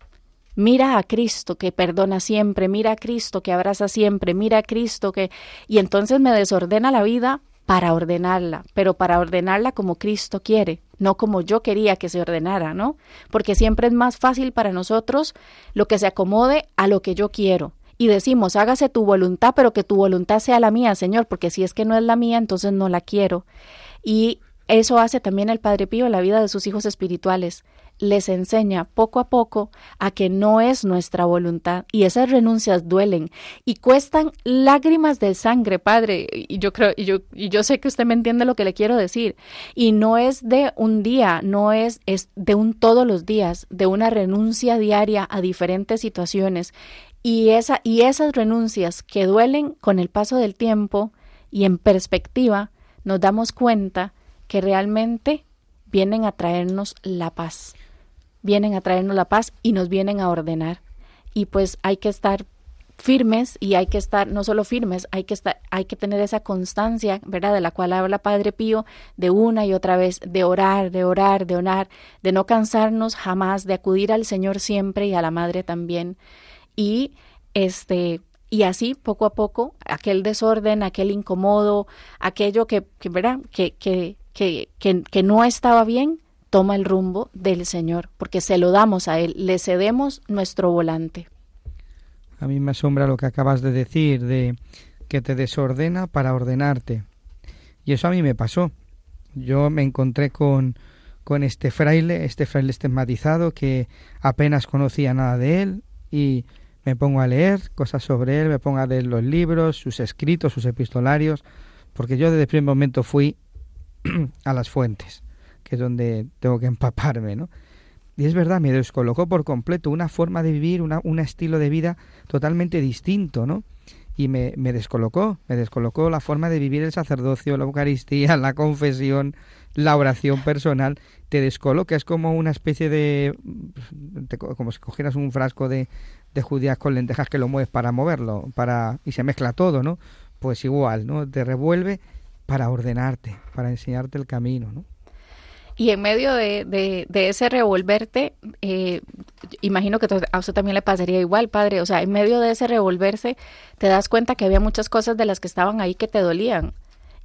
Mira a Cristo que perdona siempre, mira a Cristo que abraza siempre, mira a Cristo que... Y entonces me desordena la vida para ordenarla, pero para ordenarla como Cristo quiere, no como yo quería que se ordenara, ¿no? Porque siempre es más fácil para nosotros lo que se acomode a lo que yo quiero. Y decimos, hágase tu voluntad, pero que tu voluntad sea la mía, Señor, porque si es que no es la mía, entonces no la quiero. Y eso hace también el Padre Pío en la vida de sus hijos espirituales les enseña poco a poco a que no es nuestra voluntad y esas renuncias duelen y cuestan lágrimas de sangre, Padre, y yo creo y yo y yo sé que usted me entiende lo que le quiero decir y no es de un día, no es es de un todos los días, de una renuncia diaria a diferentes situaciones y esa y esas renuncias que duelen con el paso del tiempo y en perspectiva nos damos cuenta que realmente vienen a traernos la paz vienen a traernos la paz y nos vienen a ordenar. Y pues hay que estar firmes y hay que estar no solo firmes, hay que estar hay que tener esa constancia, ¿verdad? de la cual habla Padre Pío de una y otra vez de orar, de orar, de orar, de no cansarnos jamás, de acudir al Señor siempre y a la Madre también. Y este y así poco a poco aquel desorden, aquel incomodo, aquello que, que ¿verdad? Que, que, que, que, que no estaba bien, toma el rumbo del Señor, porque se lo damos a Él, le cedemos nuestro volante. A mí me asombra lo que acabas de decir, de que te desordena para ordenarte. Y eso a mí me pasó. Yo me encontré con, con este fraile, este fraile estigmatizado que apenas conocía nada de él y me pongo a leer cosas sobre él, me pongo a leer los libros, sus escritos, sus epistolarios, porque yo desde el primer momento fui a las fuentes que es donde tengo que empaparme, ¿no? Y es verdad, me descolocó por completo una forma de vivir, una, un estilo de vida totalmente distinto, ¿no? Y me, descolocó, me descolocó la forma de vivir el sacerdocio, la Eucaristía, la confesión, la oración personal, te descoloca, es como una especie de, como si cogieras un frasco de, de judías con lentejas que lo mueves para moverlo, para, y se mezcla todo, ¿no? Pues igual, ¿no? Te revuelve para ordenarte, para enseñarte el camino, ¿no? Y en medio de, de, ese revolverte, eh, imagino que a usted también le pasaría igual, padre. O sea, en medio de ese revolverse, te das cuenta que había muchas cosas de las que estaban ahí que te dolían.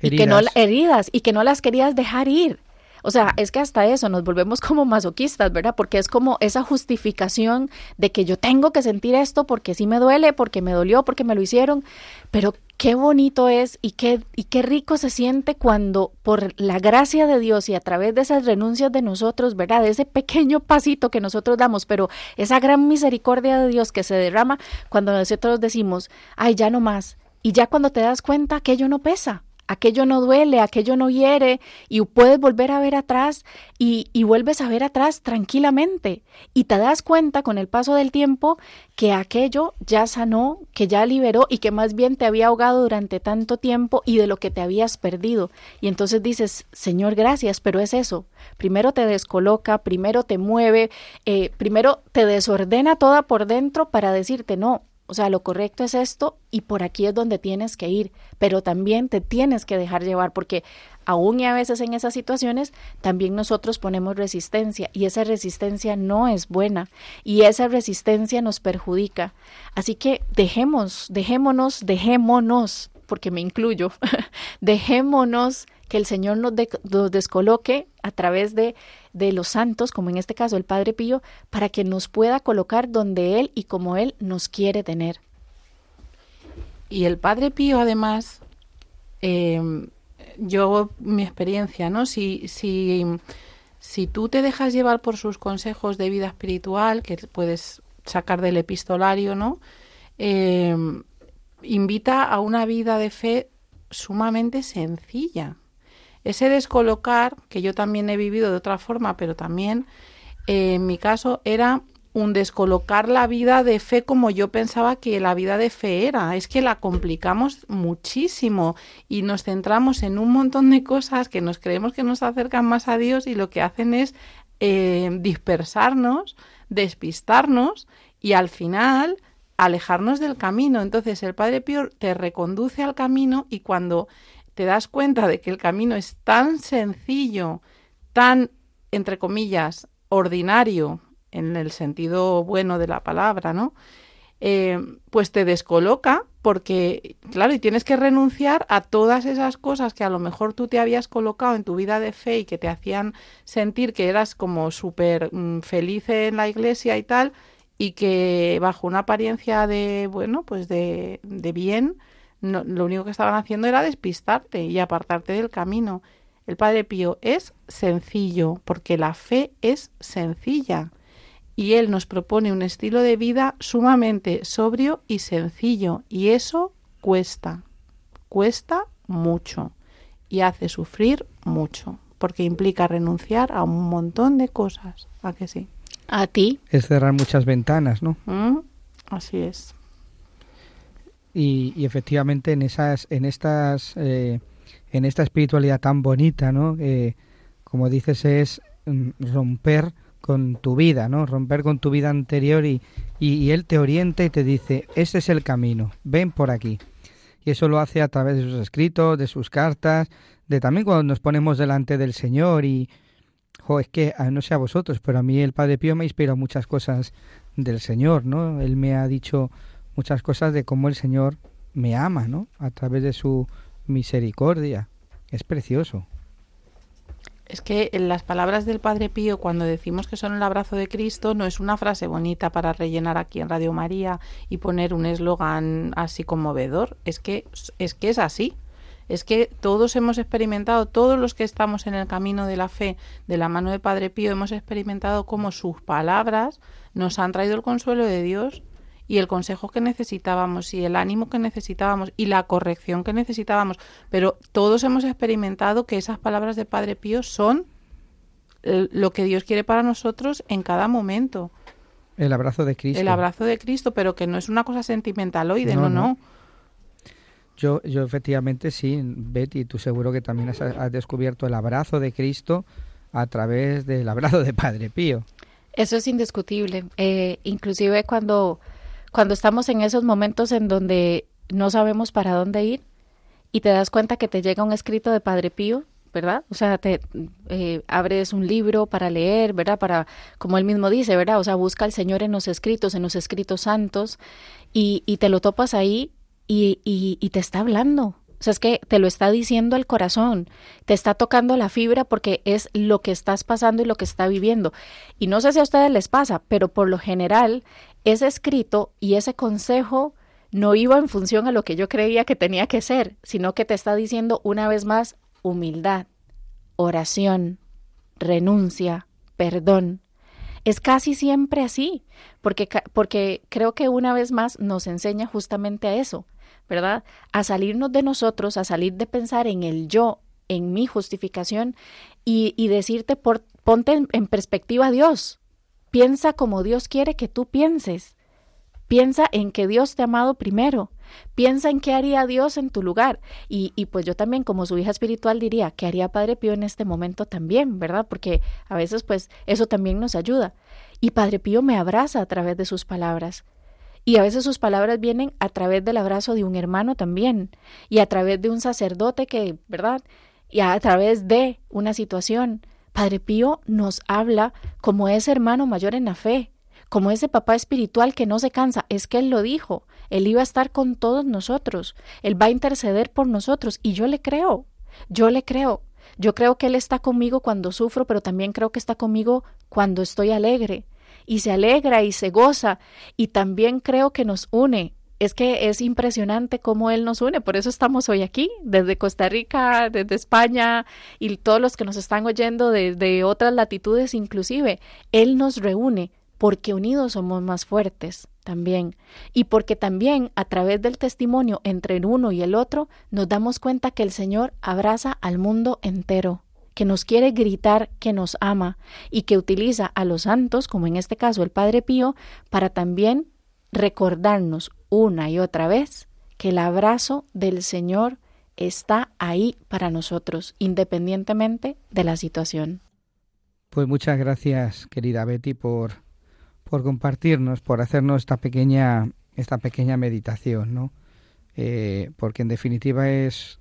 Y que no heridas y que no las querías dejar ir. O sea, es que hasta eso nos volvemos como masoquistas, ¿verdad? Porque es como esa justificación de que yo tengo que sentir esto porque sí me duele, porque me dolió, porque me lo hicieron, pero qué bonito es y qué, y qué rico se siente cuando por la gracia de Dios y a través de esas renuncias de nosotros, ¿verdad? De ese pequeño pasito que nosotros damos, pero esa gran misericordia de Dios que se derrama cuando nosotros decimos, ay, ya no más. Y ya cuando te das cuenta, aquello no pesa, aquello no duele, aquello no hiere y puedes volver a ver atrás y, y, vuelves a ver atrás tranquilamente y te das cuenta con el paso del tiempo que aquello ya sanó, que ya liberó y que más bien te había ahogado durante tanto tiempo y de lo que te habías perdido. Y entonces dices, Señor, gracias, pero es eso. Primero te descoloca, primero te mueve, eh, primero te desordena toda por dentro para decirte, no, o sea, lo correcto es esto y por aquí es donde tienes que ir, pero también te tienes que dejar llevar porque aún y a veces en esas situaciones también nosotros ponemos resistencia y esa resistencia no es buena y esa resistencia nos perjudica. Así que dejemos, dejémonos, dejémonos, porque me incluyo, dejémonos que el Señor nos, de, descoloque a través de, de los santos, como en este caso el Padre Pío, para que nos pueda colocar donde Él y como Él nos quiere tener. Y el Padre Pío, además, eh, yo, mi experiencia, ¿no? Si, si, si tú te dejas llevar por sus consejos de vida espiritual, que puedes sacar del epistolario, ¿no? Eh, invita a una vida de fe sumamente sencilla. Ese descolocar, que yo también he vivido de otra forma, pero también eh, en mi caso era un descolocar la vida de fe como yo pensaba que la vida de fe era. Es que la complicamos muchísimo y nos centramos en un montón de cosas que nos creemos que nos acercan más a Dios y lo que hacen es eh, dispersarnos, despistarnos y al final alejarnos del camino. Entonces el Padre Pío te reconduce al camino y cuando te das cuenta de que el camino es tan sencillo, tan, entre comillas, ordinario, en el sentido bueno de la palabra, ¿no? Eh, pues te descoloca porque, claro, y tienes que renunciar a todas esas cosas que a lo mejor tú te habías colocado en tu vida de fe y que te hacían sentir que eras como súper mm, feliz en la iglesia y tal, y que bajo una apariencia de, bueno, pues de, de bien, no, lo único que estaban haciendo era despistarte y apartarte del camino. El Padre Pío es sencillo, porque la fe es sencilla. Y él nos propone un estilo de vida sumamente sobrio y sencillo. Y eso cuesta, cuesta mucho y hace sufrir mucho, porque implica renunciar a un montón de cosas. ¿A que sí? A ti. Es cerrar muchas ventanas, ¿no? ¿Mm? Así es. Y, efectivamente en esas en estas eh, en esta espiritualidad tan bonita no como dices es romper con tu vida no romper con tu vida anterior y, y, él te orienta y te dice ese es el camino ven por aquí y eso lo hace a través de sus escritos de sus cartas de también cuando nos ponemos delante del señor y jo, es que no sé a vosotros pero a mí el padre Pío me inspira muchas cosas del señor no él me ha dicho muchas cosas de cómo el Señor me ama, ¿no? A través de su misericordia. Es precioso. Es que en las palabras del Padre Pío, cuando decimos que son el abrazo de Cristo, no es una frase bonita para rellenar aquí en Radio María y poner un eslogan así conmovedor. Es que, es que es así. Es que todos hemos experimentado, todos los que estamos en el camino de la fe de la mano de Padre Pío, hemos experimentado cómo sus palabras nos han traído el consuelo de Dios y el consejo que necesitábamos y el ánimo que necesitábamos y la corrección que necesitábamos. Pero todos hemos experimentado que esas palabras de Padre Pío son lo que Dios quiere para nosotros en cada momento. El abrazo de Cristo. El abrazo de Cristo, pero que no es una cosa sentimentaloide, no, no. no. no. Yo, yo efectivamente sí, Betty, tú seguro que también has, has descubierto el abrazo de Cristo a través del abrazo de Padre Pío. Eso es indiscutible. Eh, inclusive cuando cuando estamos en esos momentos en donde no sabemos para dónde ir y te das cuenta que te llega un escrito de Padre Pío, ¿verdad? O sea, te eh, abres un libro para leer, ¿verdad? Para, como él mismo dice, ¿verdad? O sea, busca al Señor en los escritos, en los escritos santos, y, te lo topas ahí y, y, y te está hablando. O sea, es que te lo está diciendo el corazón, te está tocando la fibra porque es lo que estás pasando y lo que está viviendo. Y no sé si a ustedes les pasa, pero por lo general ese escrito y ese consejo no iba en función a lo que yo creía que tenía que ser, sino que te está diciendo una vez más humildad, oración, renuncia, perdón. Es casi siempre así, porque, porque creo que una vez más nos enseña justamente a eso. ¿verdad? A salirnos de nosotros, a salir de pensar en el yo, en mi justificación y, y decirte, por, ponte en, en perspectiva a Dios. Piensa como Dios quiere que tú pienses. Piensa en que Dios te ha amado primero. Piensa en qué haría Dios en tu lugar. Y, y, pues yo también, como su hija espiritual, diría, ¿qué haría Padre Pío en este momento también? ¿Verdad? Porque a veces, pues, eso también nos ayuda. Y Padre Pío me abraza a través de sus palabras. Y a veces sus palabras vienen a través del abrazo de un hermano también. Y a través de un sacerdote que, ¿verdad? Y a través de una situación. Padre Pío nos habla como ese hermano mayor en la fe como ese papá espiritual que no se cansa, es que Él lo dijo, Él iba a estar con todos nosotros, Él va a interceder por nosotros. Y yo le creo, yo le creo, yo creo que Él está conmigo cuando sufro, pero también creo que está conmigo cuando estoy alegre. Y se alegra y se goza. Y también creo que nos une. Es que es impresionante cómo Él nos une, por eso estamos hoy aquí, desde Costa Rica, desde España y todos los que nos están oyendo desde otras latitudes inclusive. Él nos reúne porque unidos somos más fuertes también, y porque también a través del testimonio entre el uno y el otro nos damos cuenta que el Señor abraza al mundo entero, que nos quiere gritar que nos ama y que utiliza a los santos, como en este caso el Padre Pío, para también recordarnos una y otra vez que el abrazo del Señor está ahí para nosotros, independientemente de la situación. Pues muchas gracias, querida Betty, por por compartirnos, por hacernos esta pequeña, esta pequeña meditación, ¿no? Eh, porque en definitiva es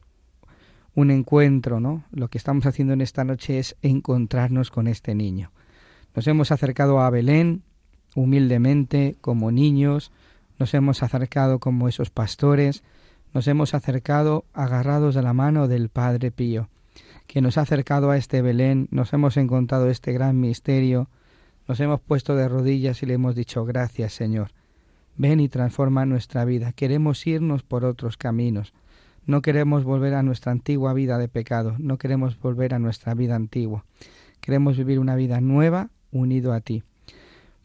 un encuentro, ¿no? Lo que estamos haciendo en esta noche es encontrarnos con este niño. Nos hemos acercado a Belén humildemente, como niños, nos hemos acercado como esos pastores, nos hemos acercado agarrados de la mano del Padre Pío, que nos ha acercado a este Belén, nos hemos encontrado este gran misterio, nos hemos puesto de rodillas y le hemos dicho gracias Señor. Ven y transforma nuestra vida. Queremos irnos por otros caminos. No queremos volver a nuestra antigua vida de pecado. No queremos volver a nuestra vida antigua. Queremos vivir una vida nueva unido a ti.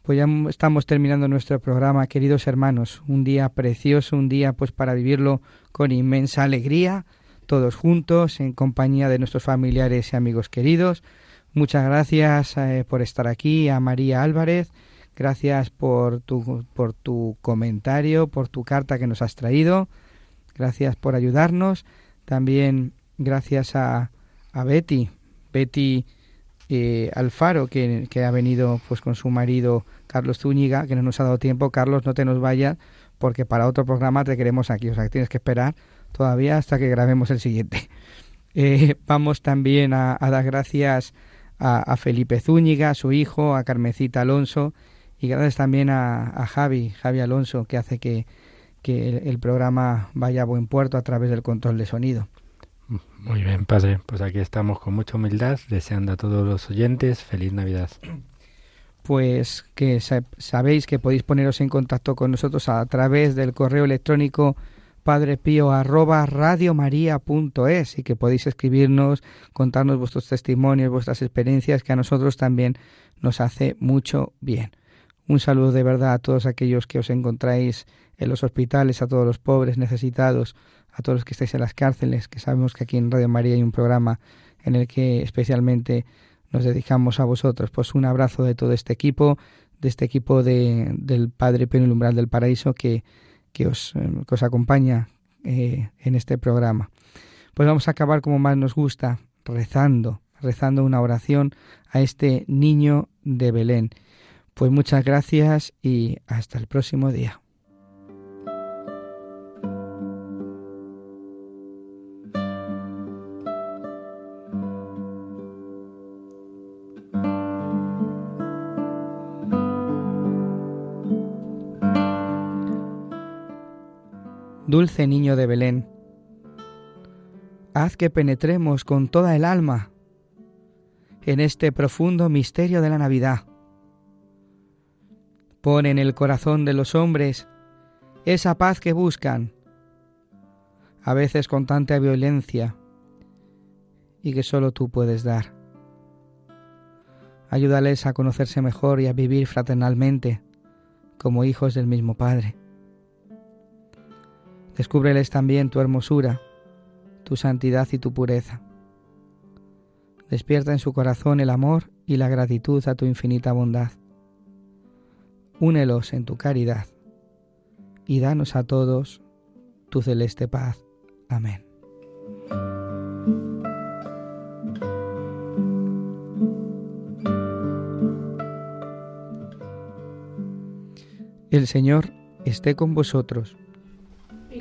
Pues ya estamos terminando nuestro programa, queridos hermanos. Un día precioso, un día pues para vivirlo con inmensa alegría, todos juntos, en compañía de nuestros familiares y amigos queridos Muchas gracias eh, por estar aquí a María Álvarez. Gracias por tu, por tu comentario, por tu carta que nos has traído. Gracias por ayudarnos. También gracias a, a Betty, Betty eh, Alfaro, que, que, ha venido pues con su marido Carlos Zúñiga, que no nos ha dado tiempo. Carlos, no te nos vayas, porque para otro programa te queremos aquí. O sea, que tienes que esperar todavía hasta que grabemos el siguiente. Eh, vamos también a, dar gracias a, Felipe Zúñiga, a su hijo, a Carmecita Alonso y gracias también a, Javi, Javi Alonso, que hace que, el, programa vaya a buen puerto a través del control de sonido. Muy bien, padre. Pues aquí estamos con mucha humildad, deseando a todos los oyentes feliz Navidad. Pues que sabéis que podéis poneros en contacto con nosotros a través del correo electrónico Padre Pío arroba radiomaria.es y que podéis escribirnos, contarnos vuestros testimonios, vuestras experiencias, que a nosotros también nos hace mucho bien. Un saludo de verdad a todos aquellos que os encontráis en los hospitales, a todos los pobres necesitados, a todos los que estáis en las cárceles, que sabemos que aquí en Radio María hay un programa en el que especialmente nos dedicamos a vosotros. Pues un abrazo de todo este equipo, de este equipo de, del Padre Pío del paraíso que que os, eh, que os acompaña eh, en este programa. Pues vamos a acabar como más nos gusta, rezando, rezando una oración a este niño de Belén. Pues muchas gracias y hasta el próximo día. Dulce niño de Belén, haz que penetremos con toda el alma en este profundo misterio de la Navidad. Pon en el corazón de los hombres esa paz que buscan, a veces con tanta violencia, y que solo tú puedes dar. Ayúdales a conocerse mejor y a vivir fraternalmente como hijos del mismo Padre. Descúbreles también tu hermosura, tu santidad y tu pureza. Despierta en su corazón el amor y la gratitud a tu infinita bondad. Únelos en tu caridad y danos a todos tu celeste paz. Amén. El Señor esté con vosotros